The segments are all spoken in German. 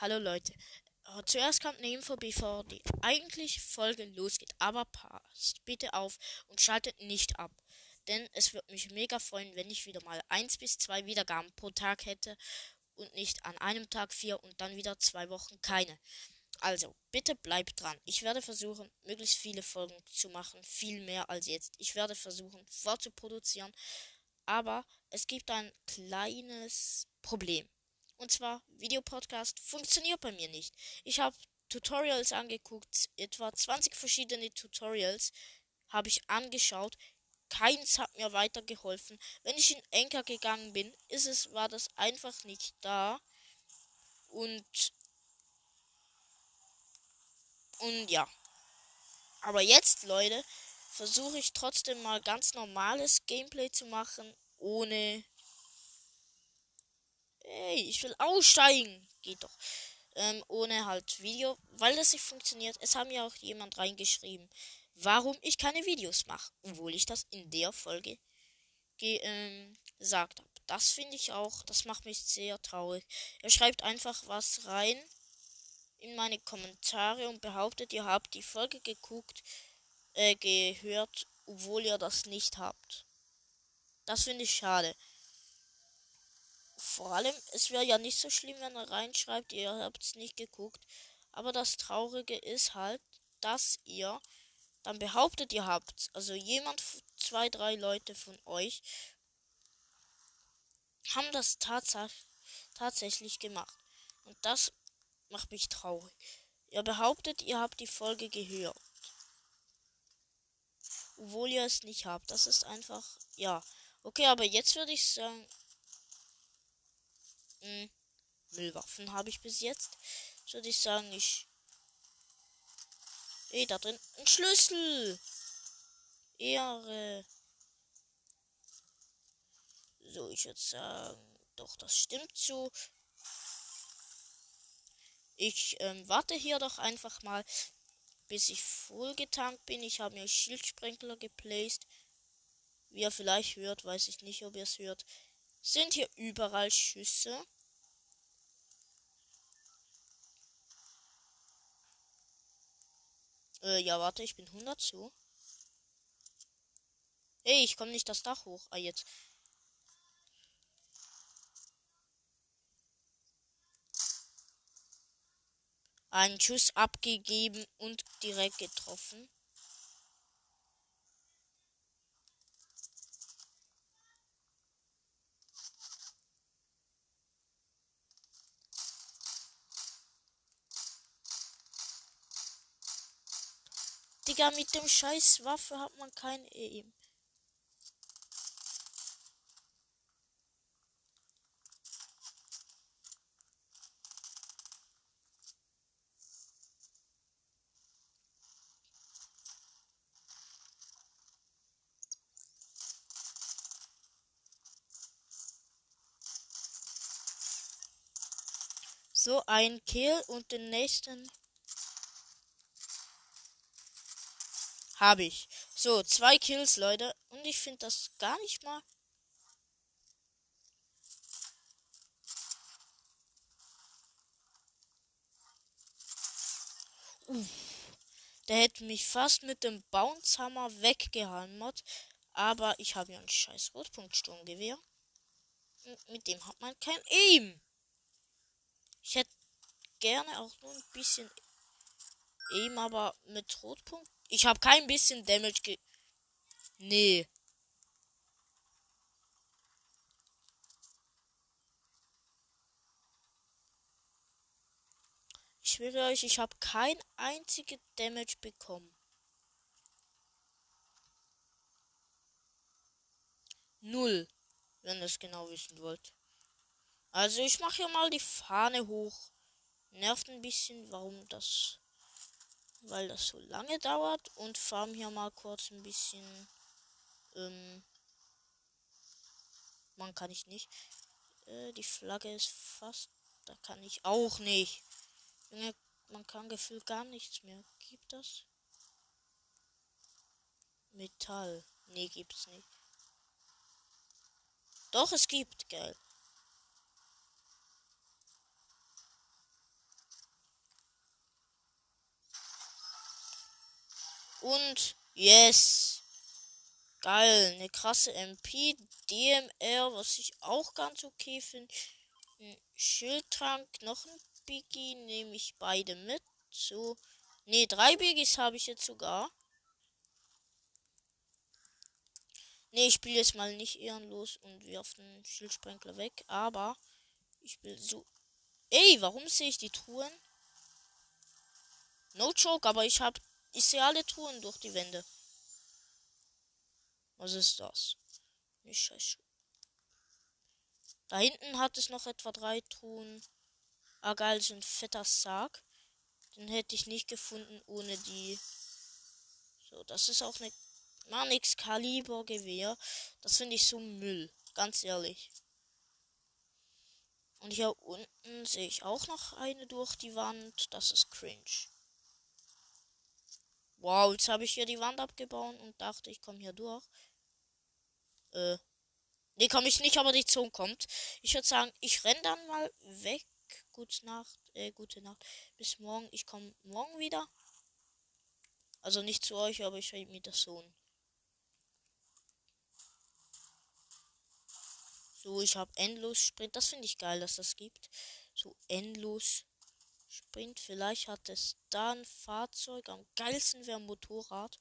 Hallo Leute. Äh, Zuerst kommt eine Info, bevor die eigentliche Folge losgeht. Aber passt bitte auf und schaltet nicht ab. Denn es würde mich mega freuen, wenn ich wieder mal 1 bis 2 Wiedergaben pro Tag hätte und nicht an einem Tag 4 und dann wieder 2 Wochen keine. Also, bitte bleibt dran. Ich werde versuchen, möglichst viele Folgen zu machen. Viel mehr als jetzt. Ich werde versuchen, vorzuproduzieren. Aber es gibt ein kleines Problem. Und zwar, Videopodcast funktioniert bei mir nicht. Ich habe Tutorials angeguckt, etwa 20 verschiedene Tutorials habe ich angeschaut. Keins hat mir weitergeholfen. Wenn ich in Enker gegangen bin, ist es, war das einfach nicht da. Und und ja. Aber jetzt, Leute, versuche ich trotzdem mal ganz normales Gameplay zu machen, ohne. Ey, ich will aussteigen. Geht doch. Ähm, ohne halt Video, weil das nicht funktioniert. Es haben ja auch jemand reingeschrieben, warum ich keine Videos mache, obwohl ich das in der Folge ge ähm, gesagt habe. Das finde ich auch, das macht mich sehr traurig. Er schreibt einfach was rein in meine Kommentare und behauptet, ihr habt die Folge geguckt, äh, gehört, obwohl ihr das nicht habt. Das finde ich schade. Vor allem, es wäre ja nicht so schlimm, wenn er reinschreibt, ihr habt es nicht geguckt. Aber das Traurige ist halt, dass ihr dann behauptet, ihr habt. Also jemand, zwei, drei Leute von euch haben das tats tatsächlich gemacht. Und das macht mich traurig. Ihr behauptet, ihr habt die Folge gehört. Obwohl ihr es nicht habt. Das ist einfach. Ja. Okay, aber jetzt würde ich sagen. Hm, Müllwaffen habe ich bis jetzt. Würde ich sagen, ich. Ey, da drin. Ein Schlüssel! Ehre. So, ich würde sagen. Doch, das stimmt so. Ich ähm, warte hier doch einfach mal, bis ich voll getankt bin. Ich habe mir Schildsprenkler geplaced. Wie ihr vielleicht hört, weiß ich nicht, ob ihr es hört. Sind hier überall Schüsse. Äh, ja, warte, ich bin 100 zu. Ey, ich komme nicht das Dach hoch. Ah, jetzt. einen Schuss abgegeben und direkt getroffen. Digga, mit dem scheiß Waffe hat man kein Aim. So, ein Kill und den nächsten habe ich. So, zwei Kills, Leute. Und ich finde das gar nicht mal. Uff. Der hätte mich fast mit dem Bouncehammer weggehammert. Aber ich habe ja ein scheiß Rotpunktsturmgewehr. Mit dem hat man kein Aim. Ich hätte gerne auch nur ein bisschen Aim, aber mit Rotpunkt. Ich habe kein bisschen Damage ge. Nee. Ich schwöre euch, ich habe kein einziges Damage bekommen. Null, wenn ihr es genau wissen wollt. Also ich mache hier mal die Fahne hoch. Nervt ein bisschen, warum das. Weil das so lange dauert. Und farm hier mal kurz ein bisschen. Ähm, man kann ich nicht. Äh, die Flagge ist fast. Da kann ich auch nicht. Man kann gefühlt gar nichts mehr. Gibt das? Metall. Nee, gibt's nicht. Doch, es gibt, gell. Und yes. Geil, eine krasse MP, DMR, was ich auch ganz okay finde. Schildtrank, noch ein Biggie, nehme ich beide mit. So. Ne, drei Biggies habe ich jetzt sogar. Ne, ich spiele jetzt mal nicht ehrenlos und wirf den Schildsprenkler weg. Aber ich will so. Ey, warum sehe ich die Truhen? No joke, aber ich habe. Ich sehe alle Truhen durch die Wände. Was ist das? Nicht scheiße. Da hinten hat es noch etwa drei Truhen. Ah, geil, so ein fetter Sarg. Den hätte ich nicht gefunden ohne die. So, das ist auch eine Mann Kaliber Gewehr. Das finde ich so Müll. Ganz ehrlich. Und hier unten sehe ich auch noch eine durch die Wand. Das ist cringe. Wow, jetzt habe ich hier die Wand abgebaut und dachte, ich komme hier durch. Äh. Nee, komme ich nicht, aber die Zone kommt. Ich würde sagen, ich renn dann mal weg. Gute Nacht, äh, gute Nacht. Bis morgen. Ich komme morgen wieder. Also nicht zu euch, aber ich rede mit der Sohn. So, ich habe endlos Sprint. Das finde ich geil, dass das gibt. So, endlos Sprint. Vielleicht hat es da ein Fahrzeug. Am geilsten wäre ein Motorrad.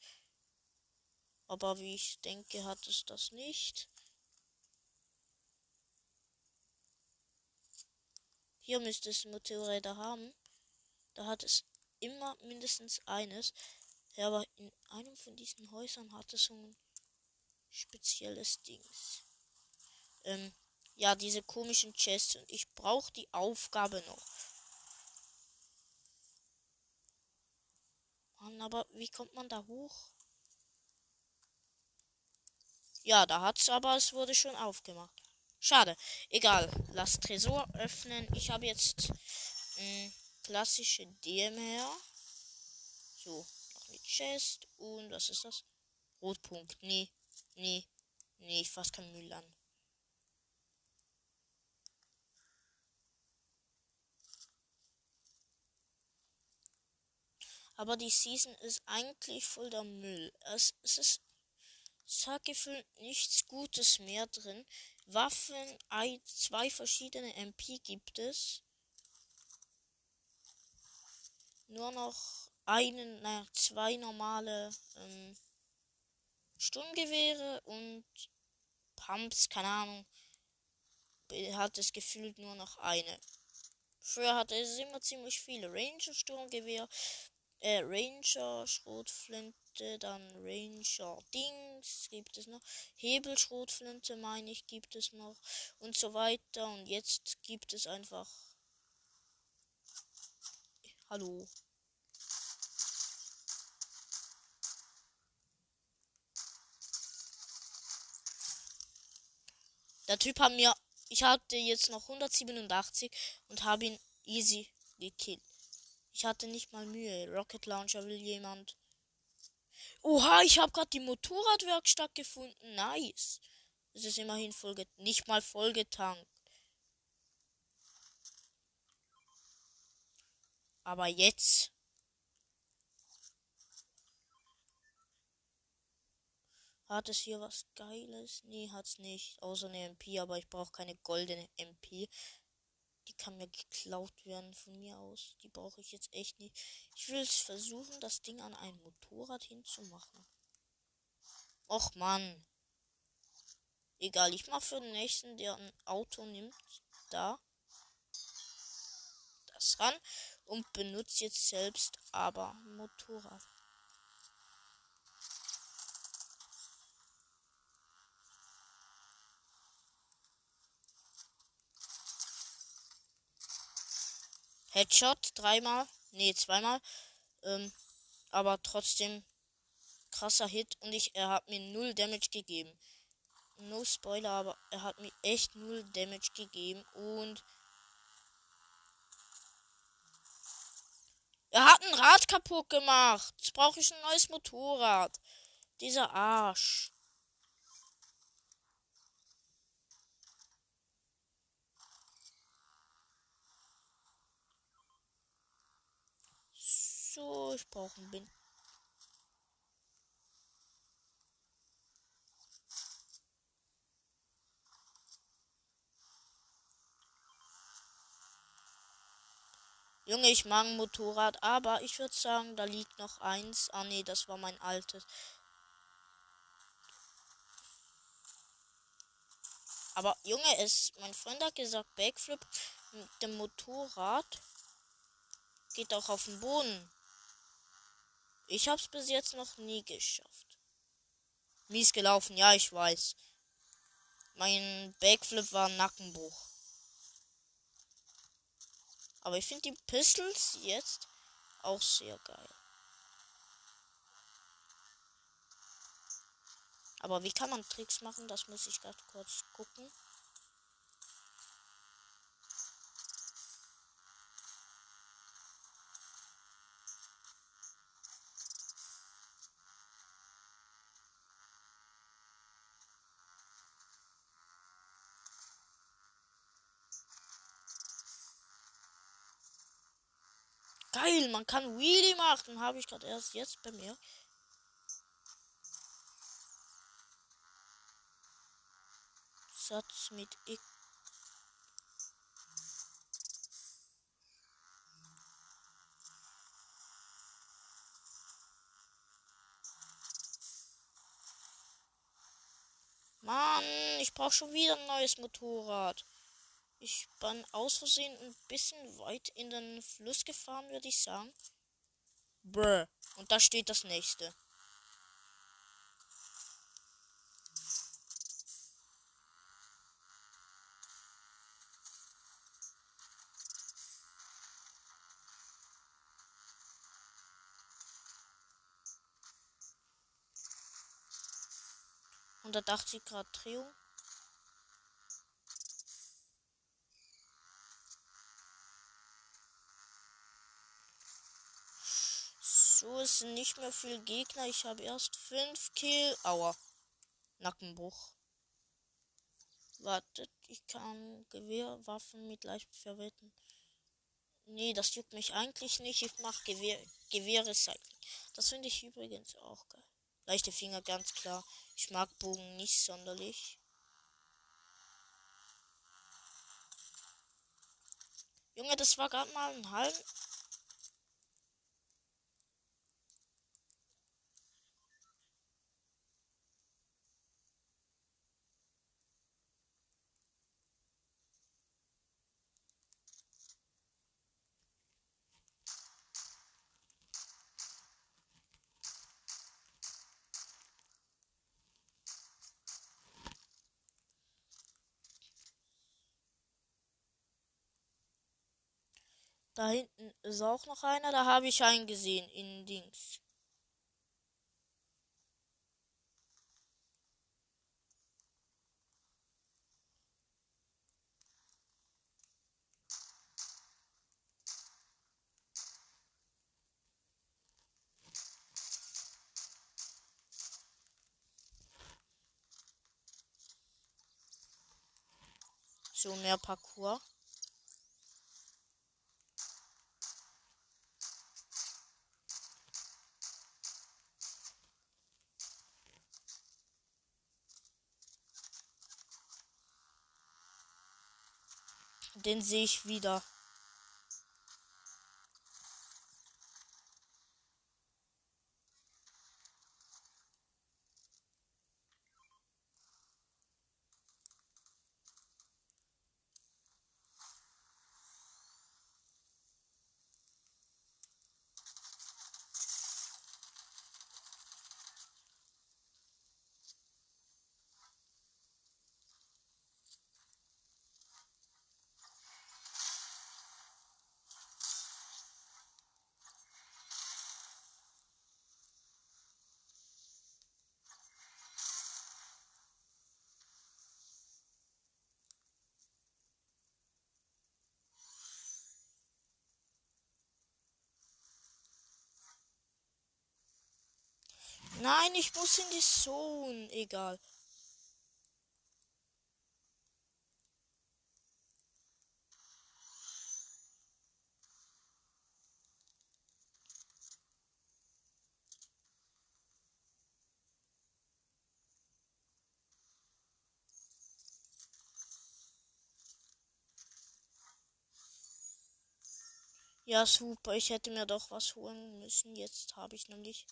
Aber wie ich denke, hat es das nicht. Hier müsste es Motorräder haben. Da hat es immer mindestens eines. Ja, aber in einem von diesen Häusern hat es so ein spezielles Dings. Ähm, ja, diese komischen Chests. Und ich brauche die Aufgabe noch. Mann, aber wie kommt man da hoch? Ja, da hat's aber, es wurde schon aufgemacht. Schade. Egal. Lass Tresor öffnen. Ich habe jetzt mh, klassische DMR. So, noch eine Chest. Und was ist das? Rotpunkt. Nee, nee, nee, ich fasse kein Müll an. Aber die Season ist eigentlich voll der Müll. Es, es ist, gefühlt nichts Gutes mehr drin. Waffen, zwei verschiedene MP gibt es. Nur noch einen, naja, zwei normale ähm, Sturmgewehre und Pumps, keine Ahnung. Hat es gefühlt nur noch eine. Früher hatte es immer ziemlich viele Ranger Sturmgewehr, äh, Ranger Schrotflinte, dann Ranger Dings gibt es noch, Hebelschrotflinte meine ich gibt es noch und so weiter und jetzt gibt es einfach Hallo. Der Typ hat mir, ich hatte jetzt noch 187 und habe ihn easy gekillt. Ich hatte nicht mal Mühe. Rocket Launcher will jemand. Oha, ich habe gerade die Motorradwerkstatt gefunden. Nice. Es ist immerhin voll nicht mal vollgetankt. Aber jetzt. Hat es hier was Geiles? Nee, hat's nicht. Außer eine MP, aber ich brauche keine goldene MP. Die kann mir geklaut werden von mir aus. Die brauche ich jetzt echt nicht. Ich will es versuchen, das Ding an ein Motorrad hinzumachen. Och Mann. Egal, ich mache für den nächsten, der ein Auto nimmt, da das ran und benutze jetzt selbst aber Motorrad. Headshot dreimal. Nee, zweimal. Ähm, aber trotzdem krasser Hit und ich, er hat mir null Damage gegeben. No Spoiler, aber er hat mir echt null Damage gegeben und er hat ein Rad kaputt gemacht. Jetzt brauche ich ein neues Motorrad. Dieser Arsch. So, ich brauche einen Bind. Junge, ich mag ein Motorrad, aber ich würde sagen, da liegt noch eins. Ah nee, das war mein altes. Aber Junge, ist mein Freund hat gesagt, Backflip mit dem Motorrad geht auch auf den Boden. Ich hab's bis jetzt noch nie geschafft. Mies gelaufen, ja, ich weiß. Mein Backflip war Nackenbruch. Aber ich finde die Pistols jetzt auch sehr geil. Aber wie kann man Tricks machen? Das muss ich gerade kurz gucken. Man kann Wheelie machen. Habe ich gerade erst jetzt bei mir. Satz mit X. Mann, ich brauche schon wieder ein neues Motorrad. Ich bin aus Versehen ein bisschen weit in den Fluss gefahren, würde ich sagen. Brr. Und da steht das nächste. Hundertachtzig Grad Drehung. So, sind nicht mehr viele Gegner. Ich habe erst fünf Kill. Aua. Nackenbruch. Wartet, ich kann Gewehrwaffen mit leicht verwenden. Nee, das juckt mich eigentlich nicht. Ich mache Gewehr, Gewehrrecycling. Das finde ich übrigens auch geil. Leichte Finger, ganz klar. Ich mag Bogen nicht sonderlich. Junge, das war gerade mal ein halben Da hinten ist auch noch einer. Da habe ich einen gesehen in Dings. So mehr Parcours. Den sehe ich wieder. Nein, ich muss in die Zone. Egal. Ja, super. Ich hätte mir doch was holen müssen. Jetzt habe ich nämlich.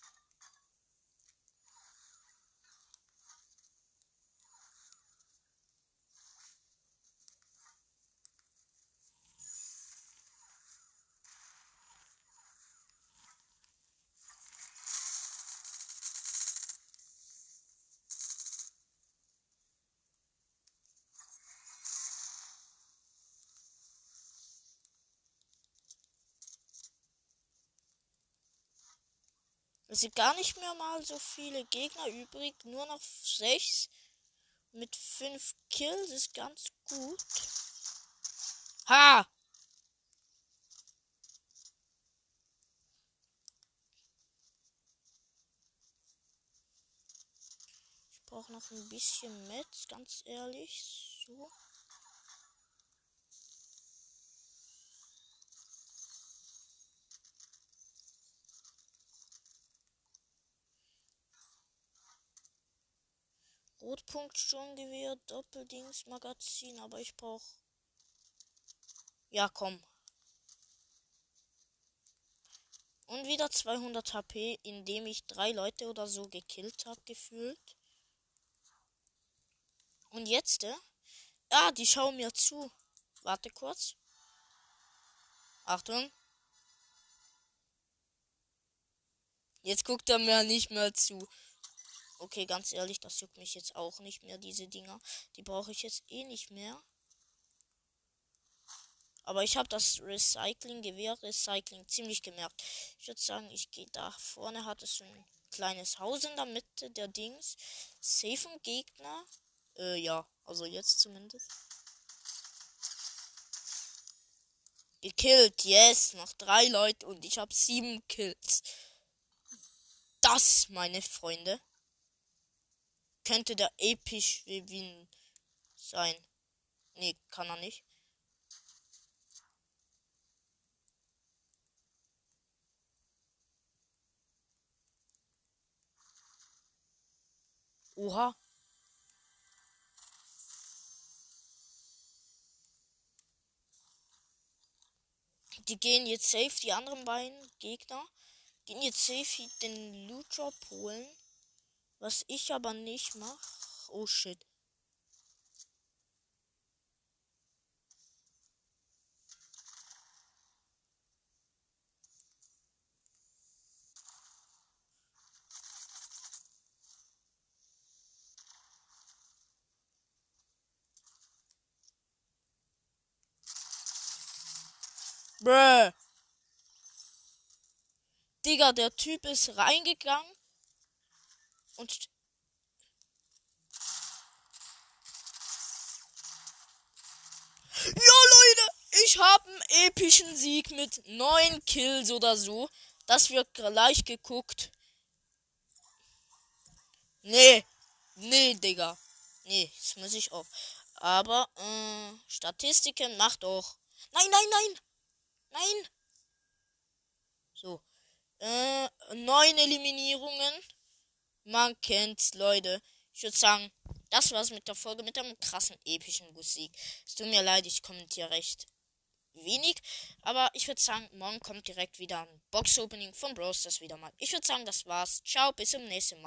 Es sind gar nicht mehr mal so viele Gegner übrig, nur noch sechs. Mit fünf Kills ist ganz gut. Ha! Ich brauche noch ein bisschen Metz, ganz ehrlich. So. Rotpunkt Sturmgewehr, Doppeldings Magazin, aber ich brauche. Ja, komm. Und wieder 200 HP, indem ich drei Leute oder so gekillt habe, gefühlt. Und jetzt, äh? Ah, die schauen mir zu. Warte kurz. Achtung. Jetzt guckt er mir nicht mehr zu. Okay, ganz ehrlich, das juckt mich jetzt auch nicht mehr, diese Dinger. Die brauche ich jetzt eh nicht mehr. Aber ich habe das Recycling-Gewehr, Recycling ziemlich gemerkt. Ich würde sagen, ich gehe da vorne, hat es ein kleines Haus in der Mitte der Dings. Safen Gegner. Äh, ja, also jetzt zumindest. Gekillt, yes, noch drei Leute und ich habe sieben Kills. Das, meine Freunde, könnte der episch Win sein. Nee, kann er nicht. Oha. Die gehen jetzt safe, die anderen beiden Gegner gehen jetzt safe den Loot Drop holen. Was ich aber nicht mache. Oh shit. Bruh. Digga, der Typ ist reingegangen und Ja, Leute, ich habe einen epischen Sieg mit neun Kills oder so. Das wird gleich geguckt. Nee, nee, Digga. Nee, das muss ich auch. Aber, äh, Statistiken macht doch. Nein, nein, nein. Nein. So. Äh, neun Eliminierungen. Man kennt's, Leute. Ich würde sagen, das war's mit der Folge mit einem krassen, epischen Musik. Es tut mir leid, ich kommentiere recht wenig. Aber ich würde sagen, morgen kommt direkt wieder ein Box-Opening von Bros. Das wieder mal. Ich würde sagen, das war's. Ciao, bis zum nächsten Mal.